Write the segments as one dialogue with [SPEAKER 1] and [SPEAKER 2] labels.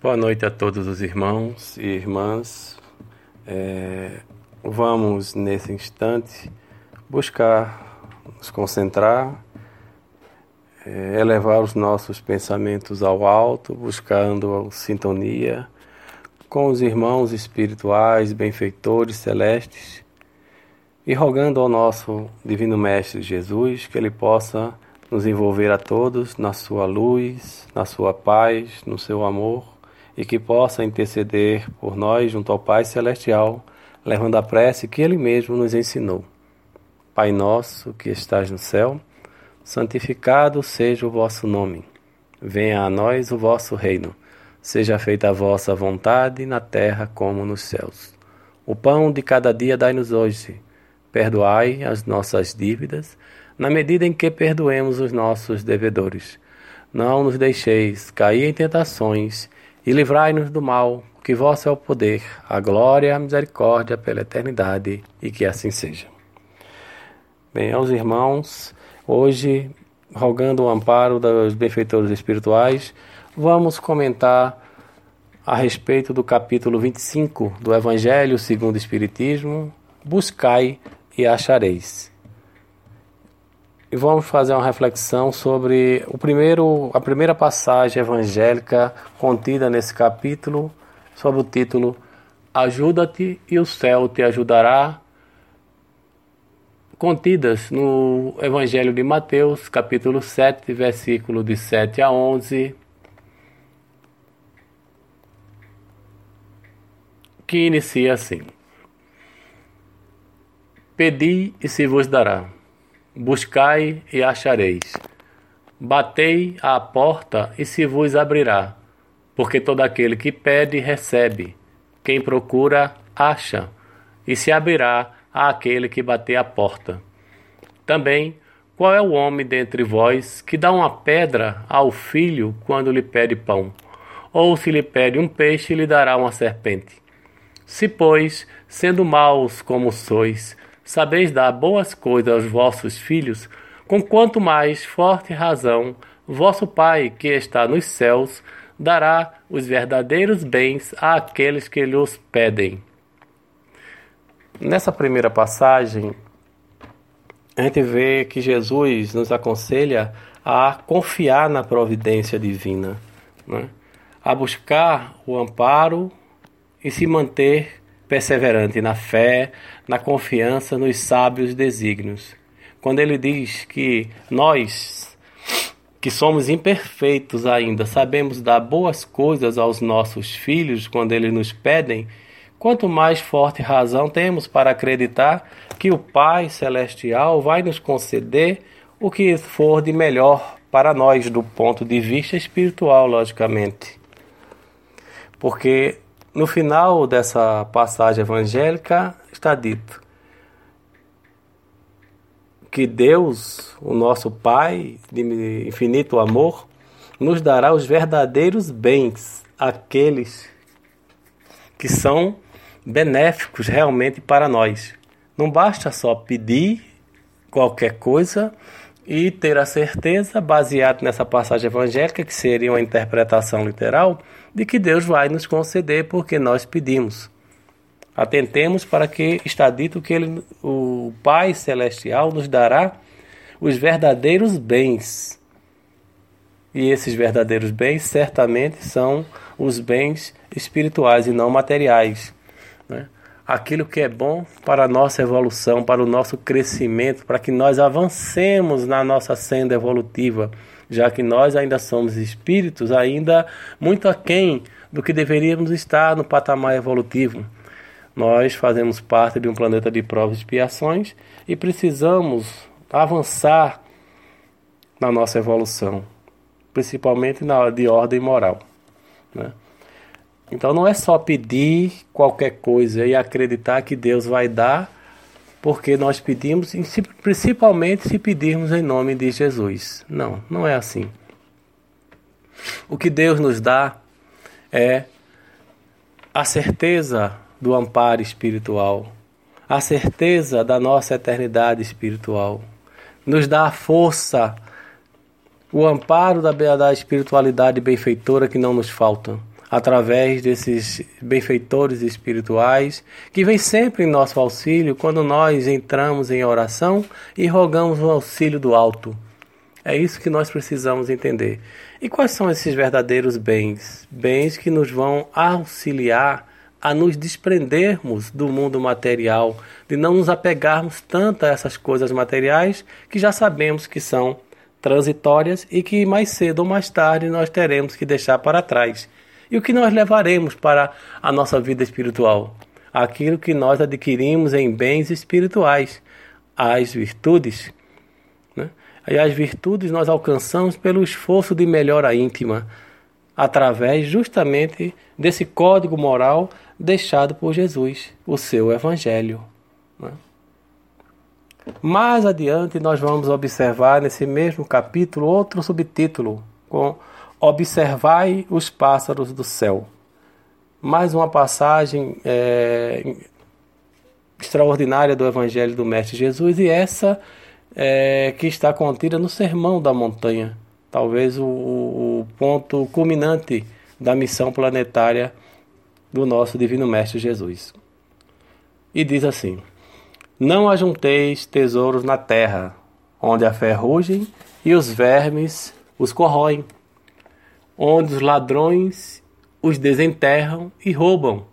[SPEAKER 1] Boa noite a todos os irmãos e irmãs. É, vamos, nesse instante, buscar nos concentrar, é, elevar os nossos pensamentos ao alto, buscando sintonia com os irmãos espirituais, benfeitores celestes e rogando ao nosso Divino Mestre Jesus que Ele possa nos envolver a todos na Sua luz, na Sua paz, no Seu amor e que possa interceder por nós junto ao Pai Celestial, levando a prece que Ele mesmo nos ensinou. Pai nosso que estás no céu, santificado seja o vosso nome. Venha a nós o vosso reino. Seja feita a vossa vontade na terra como nos céus. O pão de cada dia dai-nos hoje. Perdoai as nossas dívidas, na medida em que perdoemos os nossos devedores. Não nos deixeis cair em tentações e livrai-nos do mal, que vosso é o poder, a glória a misericórdia pela eternidade, e que assim seja. Bem, aos irmãos, hoje, rogando o amparo dos benfeitores espirituais, vamos comentar a respeito do capítulo 25 do Evangelho segundo o Espiritismo, Buscai e achareis e vamos fazer uma reflexão sobre o primeiro, a primeira passagem evangélica contida nesse capítulo, sob o título Ajuda-te e o céu te ajudará, contidas no Evangelho de Mateus, capítulo 7, versículo de 7 a 11, que inicia assim: Pedi e se vos dará Buscai e achareis. Batei à porta e se vos abrirá. Porque todo aquele que pede, recebe. Quem procura, acha. E se abrirá àquele que bater à porta. Também, qual é o homem dentre vós que dá uma pedra ao filho quando lhe pede pão? Ou se lhe pede um peixe, lhe dará uma serpente? Se, pois, sendo maus como sois, sabeis dar boas coisas aos vossos filhos, com quanto mais forte razão vosso Pai que está nos céus dará os verdadeiros bens àqueles que lhe os pedem. Nessa primeira passagem, a gente vê que Jesus nos aconselha a confiar na providência divina, né? a buscar o amparo e se manter perseverante na fé, na confiança nos sábios desígnios. Quando ele diz que nós, que somos imperfeitos ainda, sabemos dar boas coisas aos nossos filhos quando eles nos pedem, quanto mais forte razão temos para acreditar que o Pai Celestial vai nos conceder o que for de melhor para nós, do ponto de vista espiritual, logicamente. Porque no final dessa passagem evangélica está dito que Deus, o nosso Pai de infinito amor, nos dará os verdadeiros bens, aqueles que são benéficos realmente para nós. Não basta só pedir qualquer coisa e ter a certeza, baseado nessa passagem evangélica, que seria uma interpretação literal, de que Deus vai nos conceder porque nós pedimos. Atentemos para que está dito que ele, o Pai Celestial nos dará os verdadeiros bens. E esses verdadeiros bens certamente são os bens espirituais e não materiais. Né? Aquilo que é bom para a nossa evolução, para o nosso crescimento, para que nós avancemos na nossa senda evolutiva, já que nós ainda somos espíritos, ainda muito aquém do que deveríamos estar no patamar evolutivo. Nós fazemos parte de um planeta de provas e expiações e precisamos avançar na nossa evolução, principalmente na de ordem moral. Né? Então não é só pedir qualquer coisa e acreditar que Deus vai dar, porque nós pedimos, principalmente se pedirmos em nome de Jesus. Não, não é assim. O que Deus nos dá é a certeza do amparo espiritual, a certeza da nossa eternidade espiritual. Nos dá a força, o amparo da, da espiritualidade benfeitora que não nos falta através desses benfeitores espirituais que vêm sempre em nosso auxílio quando nós entramos em oração e rogamos o auxílio do alto. É isso que nós precisamos entender. E quais são esses verdadeiros bens? Bens que nos vão auxiliar a nos desprendermos do mundo material, de não nos apegarmos tanto a essas coisas materiais que já sabemos que são transitórias e que mais cedo ou mais tarde nós teremos que deixar para trás. E o que nós levaremos para a nossa vida espiritual? Aquilo que nós adquirimos em bens espirituais, as virtudes. Né? E as virtudes nós alcançamos pelo esforço de melhora íntima, através justamente desse código moral deixado por Jesus, o seu Evangelho. Né? Mais adiante, nós vamos observar nesse mesmo capítulo outro subtítulo, com Observai os pássaros do céu. Mais uma passagem é, extraordinária do Evangelho do Mestre Jesus, e essa é, que está contida no Sermão da Montanha, talvez o, o ponto culminante da missão planetária do nosso Divino Mestre Jesus. E diz assim: Não ajunteis tesouros na terra, onde a ferrugem e os vermes os corroem, onde os ladrões os desenterram e roubam,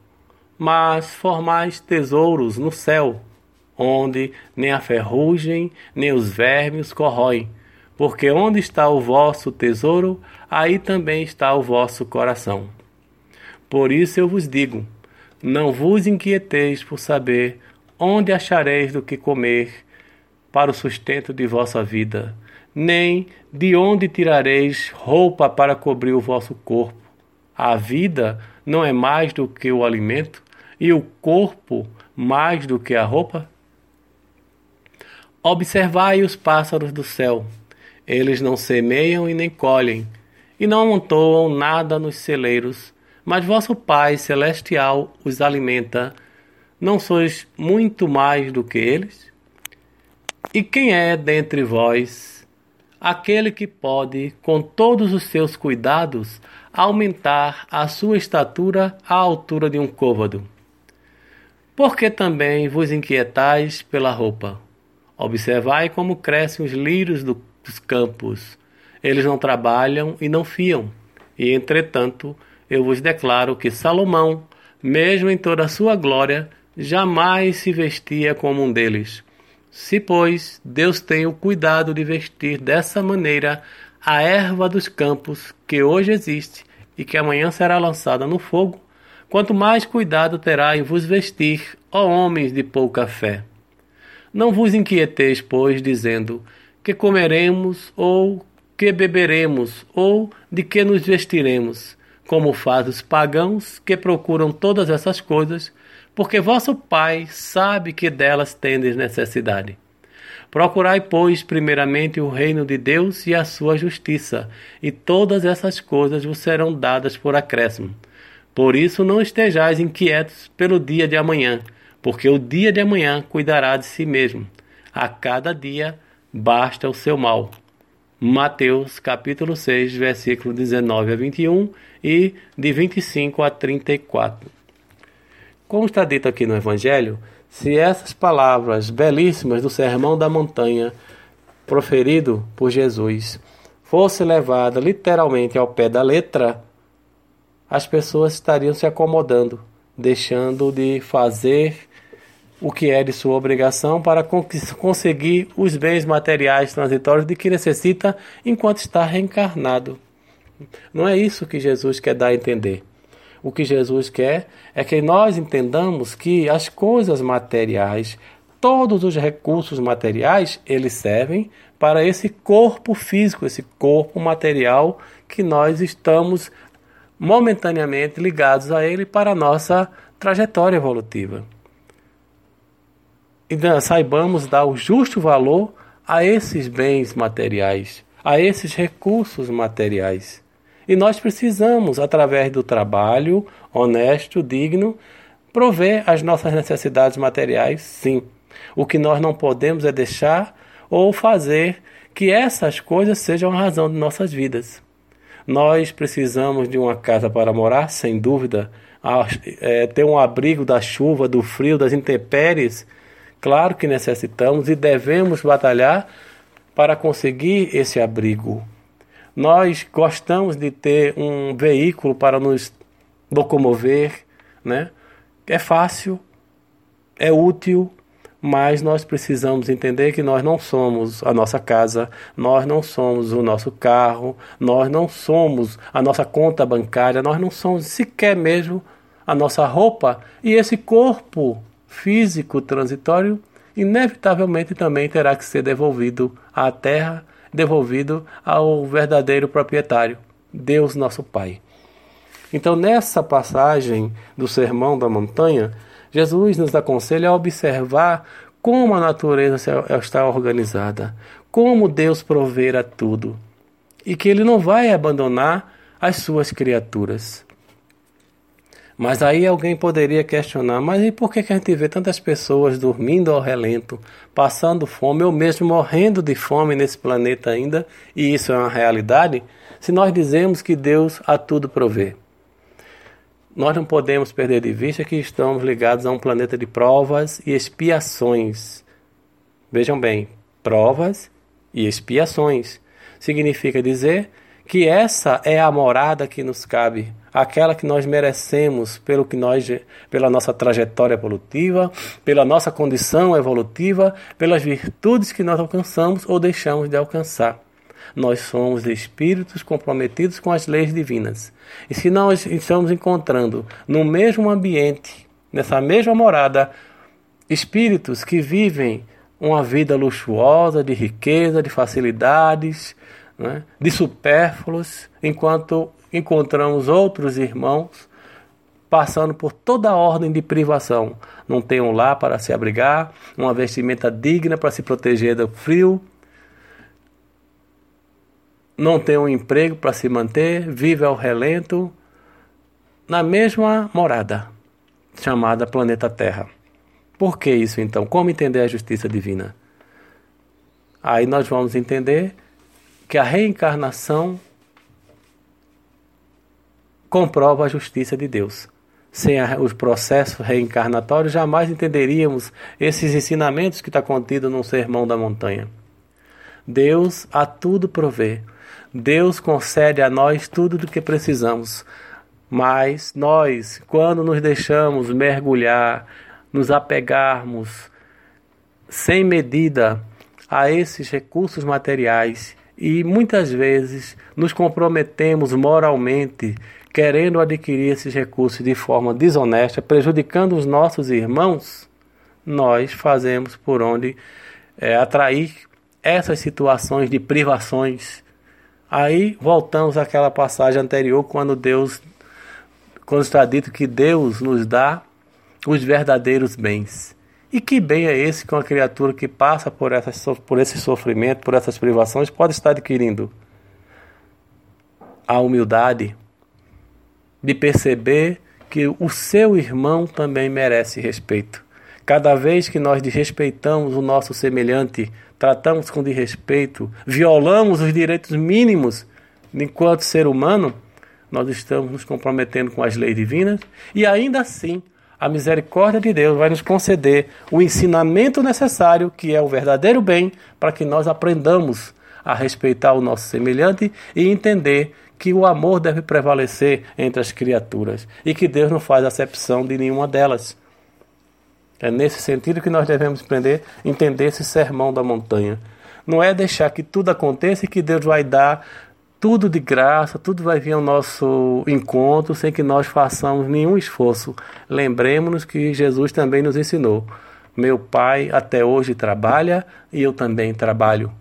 [SPEAKER 1] mas formais tesouros no céu, onde nem a ferrugem nem os vermes corroem, porque onde está o vosso tesouro, aí também está o vosso coração. Por isso eu vos digo: não vos inquieteis por saber onde achareis do que comer para o sustento de vossa vida, nem de onde tirareis roupa para cobrir o vosso corpo. A vida não é mais do que o alimento, e o corpo mais do que a roupa? Observai os pássaros do céu. Eles não semeiam e nem colhem, e não amontoam nada nos celeiros, mas vosso Pai celestial os alimenta. Não sois muito mais do que eles? E quem é dentre vós aquele que pode, com todos os seus cuidados, aumentar a sua estatura à altura de um côvado? Porque também vos inquietais pela roupa? Observai como crescem os lírios do, dos campos. Eles não trabalham e não fiam. E, entretanto, eu vos declaro que Salomão, mesmo em toda a sua glória, jamais se vestia como um deles. Se, pois, Deus tem o cuidado de vestir dessa maneira a erva dos campos que hoje existe e que amanhã será lançada no fogo, quanto mais cuidado terá em vos vestir, ó homens de pouca fé. Não vos inquieteis, pois, dizendo que comeremos, ou que beberemos, ou de que nos vestiremos como faz os pagãos que procuram todas essas coisas, porque vosso Pai sabe que delas tendes necessidade. Procurai, pois, primeiramente o reino de Deus e a sua justiça, e todas essas coisas vos serão dadas por acréscimo. Por isso não estejais inquietos pelo dia de amanhã, porque o dia de amanhã cuidará de si mesmo. A cada dia basta o seu mal. Mateus capítulo 6, versículo 19 a 21 e de 25 a 34. Como está dito aqui no Evangelho, se essas palavras belíssimas do Sermão da Montanha, proferido por Jesus, fosse levada literalmente ao pé da letra, as pessoas estariam se acomodando, deixando de fazer o que é de sua obrigação para conseguir os bens materiais transitórios de que necessita enquanto está reencarnado. Não é isso que Jesus quer dar a entender. O que Jesus quer é que nós entendamos que as coisas materiais, todos os recursos materiais, eles servem para esse corpo físico, esse corpo material que nós estamos momentaneamente ligados a ele para a nossa trajetória evolutiva e saibamos dar o justo valor a esses bens materiais, a esses recursos materiais. E nós precisamos, através do trabalho honesto, digno, prover as nossas necessidades materiais, sim. O que nós não podemos é deixar ou fazer que essas coisas sejam a razão de nossas vidas. Nós precisamos de uma casa para morar, sem dúvida. É, ter um abrigo da chuva, do frio, das intempéries. Claro que necessitamos e devemos batalhar para conseguir esse abrigo. Nós gostamos de ter um veículo para nos locomover, né? É fácil, é útil, mas nós precisamos entender que nós não somos a nossa casa, nós não somos o nosso carro, nós não somos a nossa conta bancária, nós não somos sequer mesmo a nossa roupa e esse corpo físico transitório inevitavelmente também terá que ser devolvido à terra, devolvido ao verdadeiro proprietário, Deus nosso Pai. Então, nessa passagem do Sermão da Montanha, Jesus nos aconselha a observar como a natureza está organizada, como Deus proverá tudo e que Ele não vai abandonar as suas criaturas. Mas aí alguém poderia questionar: mas e por que, que a gente vê tantas pessoas dormindo ao relento, passando fome, ou mesmo morrendo de fome nesse planeta ainda, e isso é uma realidade, se nós dizemos que Deus a tudo provê? nós não podemos perder de vista que estamos ligados a um planeta de provas e expiações. Vejam bem, provas e expiações. Significa dizer que essa é a morada que nos cabe, aquela que nós merecemos pelo que nós, pela nossa trajetória evolutiva, pela nossa condição evolutiva, pelas virtudes que nós alcançamos ou deixamos de alcançar. Nós somos espíritos comprometidos com as leis divinas. E se nós estamos encontrando no mesmo ambiente, nessa mesma morada, espíritos que vivem uma vida luxuosa, de riqueza, de facilidades, né, de supérfluos, enquanto encontramos outros irmãos passando por toda a ordem de privação. Não tem um lar para se abrigar, uma vestimenta digna para se proteger do frio, não tem um emprego para se manter, vive ao relento, na mesma morada, chamada planeta Terra. Por que isso então? Como entender a justiça divina? Aí nós vamos entender que a reencarnação comprova a justiça de Deus. Sem os processos reencarnatórios, jamais entenderíamos esses ensinamentos que está contido no Sermão da Montanha. Deus a tudo provê. Deus concede a nós tudo do que precisamos, mas nós, quando nos deixamos mergulhar, nos apegarmos sem medida a esses recursos materiais e muitas vezes nos comprometemos moralmente querendo adquirir esses recursos de forma desonesta, prejudicando os nossos irmãos, nós fazemos por onde é, atrair essas situações de privações Aí voltamos àquela passagem anterior, quando Deus, quando está dito que Deus nos dá os verdadeiros bens. E que bem é esse que uma criatura que passa por, essas, por esse sofrimento, por essas privações, pode estar adquirindo? A humildade de perceber que o seu irmão também merece respeito. Cada vez que nós desrespeitamos o nosso semelhante, tratamos com desrespeito, violamos os direitos mínimos enquanto ser humano, nós estamos nos comprometendo com as leis divinas e ainda assim a misericórdia de Deus vai nos conceder o ensinamento necessário, que é o verdadeiro bem, para que nós aprendamos a respeitar o nosso semelhante e entender que o amor deve prevalecer entre as criaturas e que Deus não faz acepção de nenhuma delas. É nesse sentido que nós devemos aprender, entender esse sermão da montanha. Não é deixar que tudo aconteça e que Deus vai dar tudo de graça, tudo vai vir ao nosso encontro sem que nós façamos nenhum esforço. Lembremos-nos que Jesus também nos ensinou. Meu pai até hoje trabalha e eu também trabalho.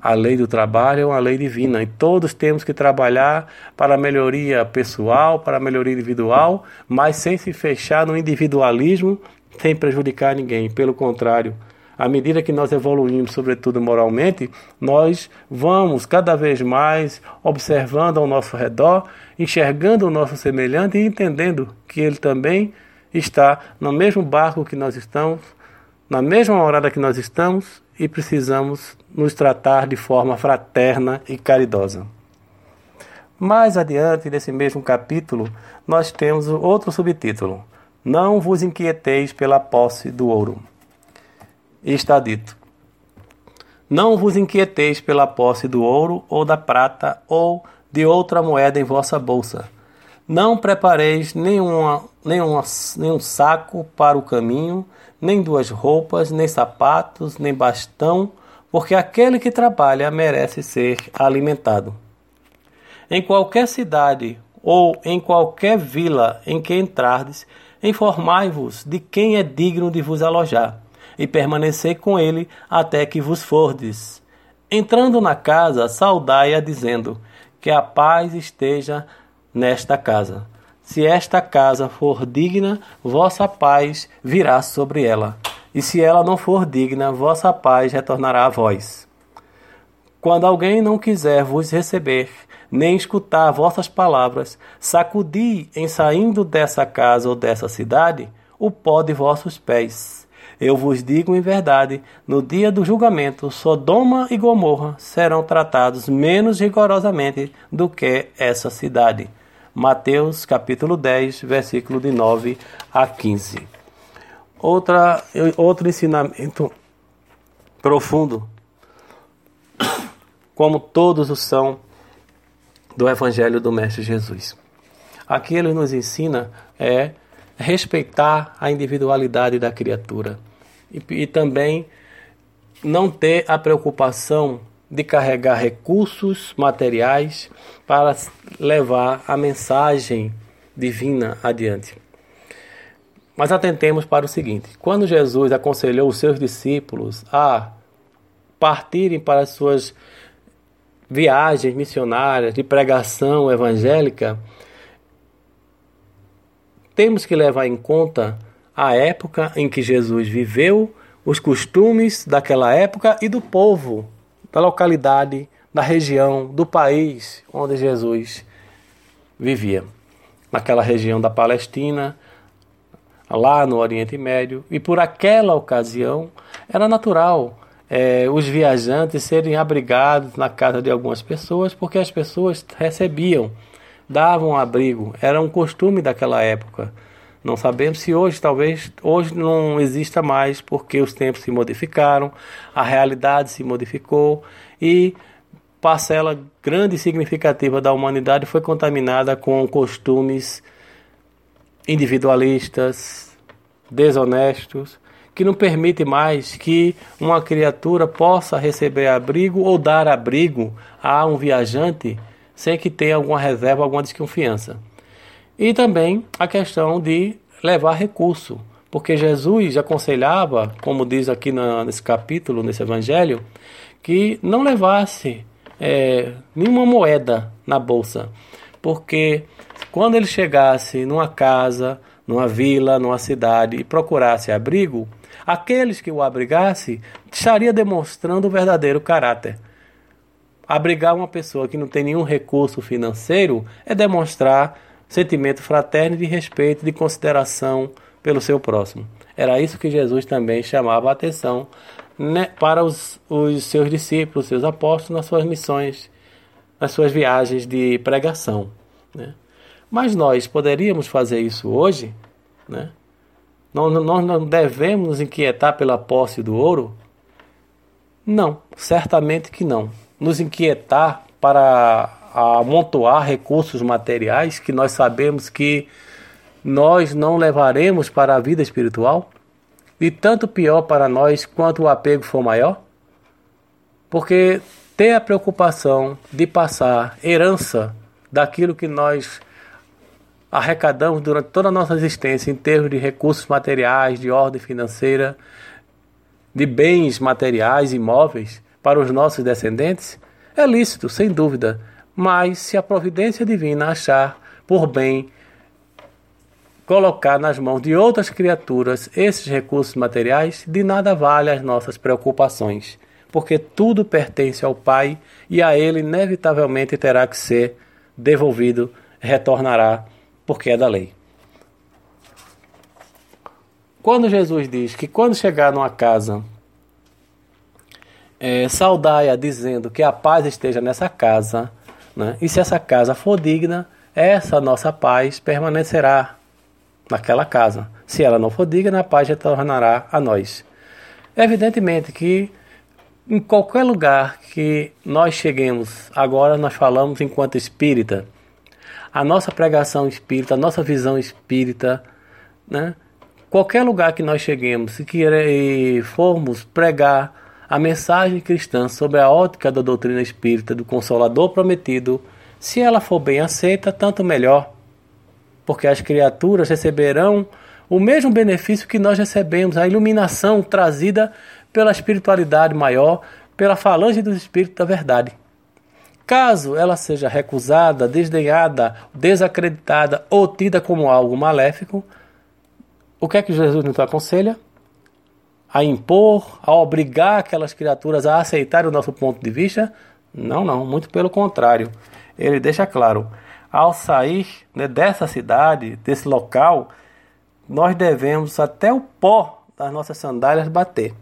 [SPEAKER 1] A lei do trabalho é uma lei divina e todos temos que trabalhar para a melhoria pessoal, para a melhoria individual, mas sem se fechar no individualismo sem prejudicar ninguém. Pelo contrário, à medida que nós evoluímos, sobretudo moralmente, nós vamos cada vez mais observando ao nosso redor, enxergando o nosso semelhante e entendendo que ele também está no mesmo barco que nós estamos, na mesma morada que nós estamos e precisamos nos tratar de forma fraterna e caridosa. Mais adiante, nesse mesmo capítulo, nós temos outro subtítulo: Não vos inquieteis pela posse do ouro. E está dito: Não vos inquieteis pela posse do ouro ou da prata ou de outra moeda em vossa bolsa. Não prepareis nenhuma, nenhuma, nenhum saco para o caminho, nem duas roupas, nem sapatos, nem bastão, porque aquele que trabalha merece ser alimentado. Em qualquer cidade ou em qualquer vila em que entrardes, informai-vos de quem é digno de vos alojar, e permanecei com ele até que vos fordes. Entrando na casa, saudai-a, dizendo: Que a paz esteja nesta casa. Se esta casa for digna, vossa paz virá sobre ela. E se ela não for digna, vossa paz retornará a vós. Quando alguém não quiser vos receber, nem escutar vossas palavras, sacudi em saindo dessa casa ou dessa cidade o pó de vossos pés. Eu vos digo em verdade: no dia do julgamento, Sodoma e Gomorra serão tratados menos rigorosamente do que essa cidade. Mateus capítulo 10, versículo de 9 a 15. Outra, outro ensinamento profundo, como todos os são do Evangelho do Mestre Jesus. Aqui ele nos ensina é respeitar a individualidade da criatura e, e também não ter a preocupação de carregar recursos materiais para levar a mensagem divina adiante. Mas atentemos para o seguinte: quando Jesus aconselhou os seus discípulos a partirem para as suas viagens missionárias, de pregação evangélica, temos que levar em conta a época em que Jesus viveu, os costumes daquela época e do povo, da localidade, da região, do país onde Jesus vivia. Naquela região da Palestina, lá no Oriente Médio, e por aquela ocasião era natural é, os viajantes serem abrigados na casa de algumas pessoas, porque as pessoas recebiam, davam abrigo, era um costume daquela época. Não sabemos se hoje, talvez, hoje não exista mais, porque os tempos se modificaram, a realidade se modificou e parcela grande e significativa da humanidade foi contaminada com costumes individualistas, desonestos, que não permite mais que uma criatura possa receber abrigo ou dar abrigo a um viajante sem que tenha alguma reserva, alguma desconfiança. E também a questão de levar recurso, porque Jesus aconselhava, como diz aqui nesse capítulo, nesse evangelho, que não levasse é, nenhuma moeda na bolsa, porque quando ele chegasse numa casa, numa vila, numa cidade e procurasse abrigo, Aqueles que o abrigasse estaria demonstrando o verdadeiro caráter. Abrigar uma pessoa que não tem nenhum recurso financeiro é demonstrar sentimento fraterno de respeito, de consideração pelo seu próximo. Era isso que Jesus também chamava a atenção né, para os, os seus discípulos, seus apóstolos, nas suas missões, nas suas viagens de pregação. Né? Mas nós poderíamos fazer isso hoje, né? Nós, nós não devemos nos inquietar pela posse do ouro? Não, certamente que não. Nos inquietar para amontoar recursos materiais que nós sabemos que nós não levaremos para a vida espiritual? E tanto pior para nós quanto o apego for maior? Porque ter a preocupação de passar herança daquilo que nós arrecadamos durante toda a nossa existência em termos de recursos materiais, de ordem financeira, de bens materiais, imóveis para os nossos descendentes, é lícito, sem dúvida, mas se a providência divina achar por bem colocar nas mãos de outras criaturas esses recursos materiais, de nada vale as nossas preocupações, porque tudo pertence ao Pai e a Ele inevitavelmente terá que ser devolvido, retornará porque é da lei. Quando Jesus diz que quando chegar numa casa, é, saudai-a dizendo que a paz esteja nessa casa, Né? E se essa casa for digna, essa nossa paz permanecerá naquela casa. Se ela não for digna, a paz retornará a nós. Evidentemente que em qualquer lugar que nós cheguemos, agora nós falamos enquanto espírita, a nossa pregação espírita, a nossa visão espírita, né? qualquer lugar que nós cheguemos e que formos pregar a mensagem cristã sobre a ótica da doutrina espírita do Consolador prometido, se ela for bem aceita, tanto melhor, porque as criaturas receberão o mesmo benefício que nós recebemos, a iluminação trazida pela espiritualidade maior, pela falange dos espíritos da verdade. Caso ela seja recusada, desdenhada, desacreditada ou tida como algo maléfico, o que é que Jesus nos aconselha? A impor, a obrigar aquelas criaturas a aceitar o nosso ponto de vista? Não, não, muito pelo contrário. Ele deixa claro: ao sair né, dessa cidade, desse local, nós devemos até o pó das nossas sandálias bater.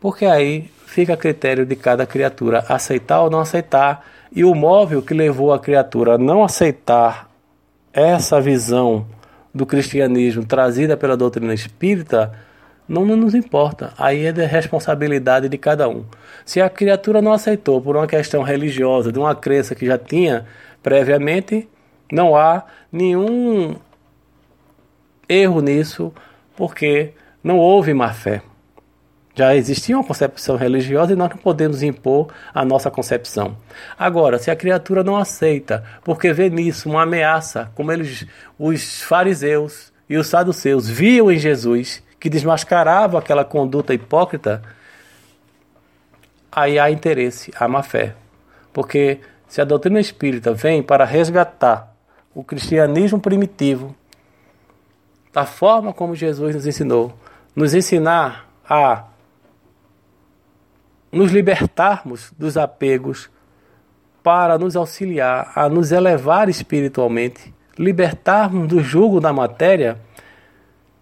[SPEAKER 1] Porque aí fica a critério de cada criatura aceitar ou não aceitar. E o móvel que levou a criatura a não aceitar essa visão do cristianismo trazida pela doutrina espírita não, nos importa. Aí é de responsabilidade de cada um. Se a criatura não aceitou por uma questão religiosa, de uma crença que já tinha previamente, não há nenhum erro nisso, porque não houve má fé. Já existia uma concepção religiosa e nós não podemos impor a nossa concepção. Agora, se a criatura não aceita, porque vê nisso uma ameaça, como eles, os fariseus e os saduceus viam em Jesus, que desmascarava aquela conduta hipócrita, aí há interesse, há má fé. Porque se a doutrina espírita vem para resgatar o cristianismo primitivo, da forma como Jesus nos ensinou, nos ensinar a nos libertarmos dos apegos para nos auxiliar a nos elevar espiritualmente, libertarmos do jugo da matéria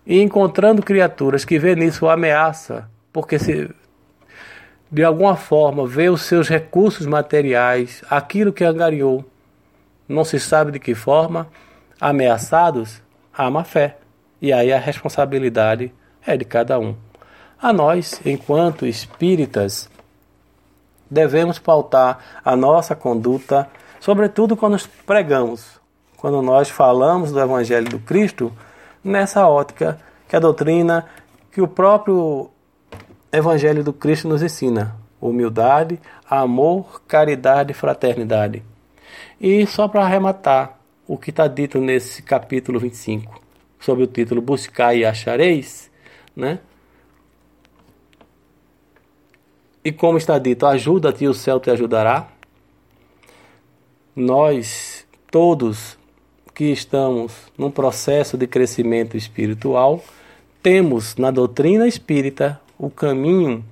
[SPEAKER 1] e encontrando criaturas que vê nisso ameaça, porque se de alguma forma vê os seus recursos materiais, aquilo que angariou, não se sabe de que forma, ameaçados, há má fé. E aí a responsabilidade é de cada um. A nós, enquanto espíritas, devemos pautar a nossa conduta, sobretudo quando pregamos, quando nós falamos do Evangelho do Cristo, nessa ótica que a doutrina, que o próprio Evangelho do Cristo nos ensina: humildade, amor, caridade e fraternidade. E só para arrematar o que está dito nesse capítulo 25, sob o título Buscar e Achareis, né? E como está dito, ajuda-te e o céu te ajudará. Nós, todos que estamos num processo de crescimento espiritual, temos na doutrina espírita o caminho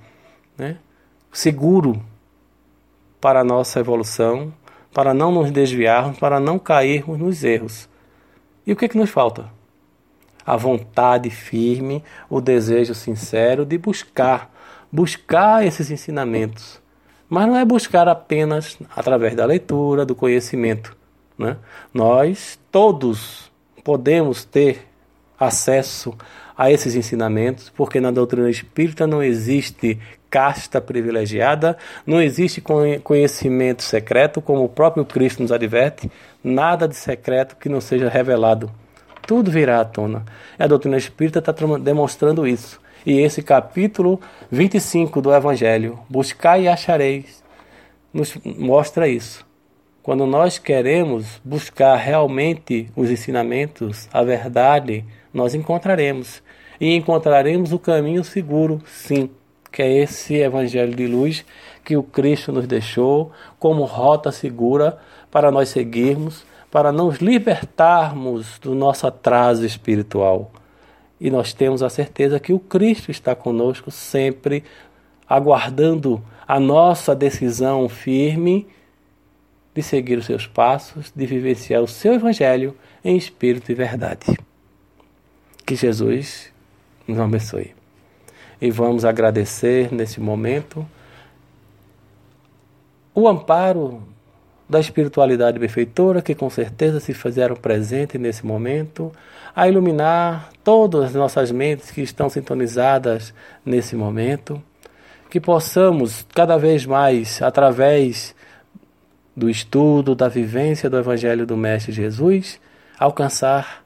[SPEAKER 1] né, seguro para a nossa evolução, para não nos desviarmos, para não cairmos nos erros. E o que, é que nos falta? A vontade firme, o desejo sincero de buscar buscar esses ensinamentos. Mas não é buscar apenas através da leitura, do conhecimento. Né? Nós todos podemos ter acesso a esses ensinamentos, porque na doutrina espírita não existe casta privilegiada, não existe conhecimento secreto, como o próprio Cristo nos adverte, nada de secreto que não seja revelado. Tudo virá à tona. E a doutrina espírita está demonstrando isso. E esse capítulo 25 do Evangelho, Buscai e achareis, nos mostra isso. Quando nós queremos buscar realmente os ensinamentos, a verdade, nós encontraremos. E encontraremos o caminho seguro, sim, que é esse Evangelho de luz que o Cristo nos deixou como rota segura para nós seguirmos, para nos libertarmos do nosso atraso espiritual e nós temos a certeza que o Cristo está conosco sempre, aguardando a nossa decisão firme de seguir os seus passos, de vivenciar o seu Evangelho em espírito e verdade. Que Jesus nos abençoe. E vamos agradecer nesse momento o amparo da espiritualidade benfeitora, que com certeza se fizeram presente nesse momento, a iluminar todas as nossas mentes que estão sintonizadas nesse momento, que possamos cada vez mais, através do estudo, da vivência do Evangelho do Mestre Jesus, alcançar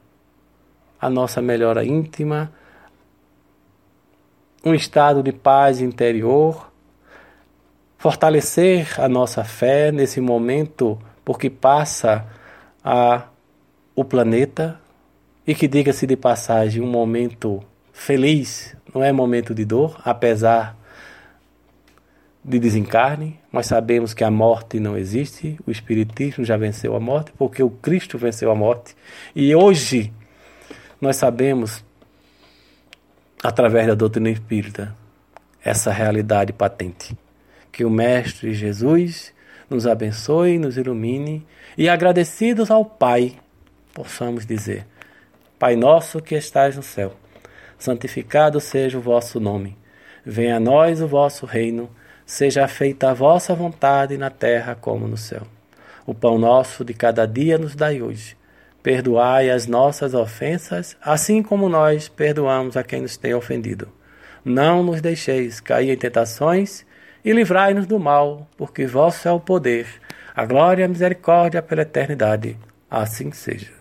[SPEAKER 1] a nossa melhora íntima, um estado de paz interior, fortalecer a nossa fé nesse momento porque passa a o planeta e que diga-se de passagem um momento feliz, não é momento de dor, apesar de desencarne, mas sabemos que a morte não existe, o Espiritismo já venceu a morte, porque o Cristo venceu a morte. E hoje nós sabemos, através da doutrina espírita, essa realidade patente. Que o Mestre Jesus nos abençoe, nos ilumine e agradecidos ao Pai, possamos dizer: Pai nosso que estais no céu, santificado seja o vosso nome. Venha a nós o vosso reino, seja feita a vossa vontade na terra como no céu. O pão nosso de cada dia nos dai hoje. Perdoai as nossas ofensas, assim como nós perdoamos a quem nos tem ofendido. Não nos deixeis cair em tentações e livrai-nos do mal, porque vosso é o poder, a glória e a misericórdia pela eternidade. Assim seja.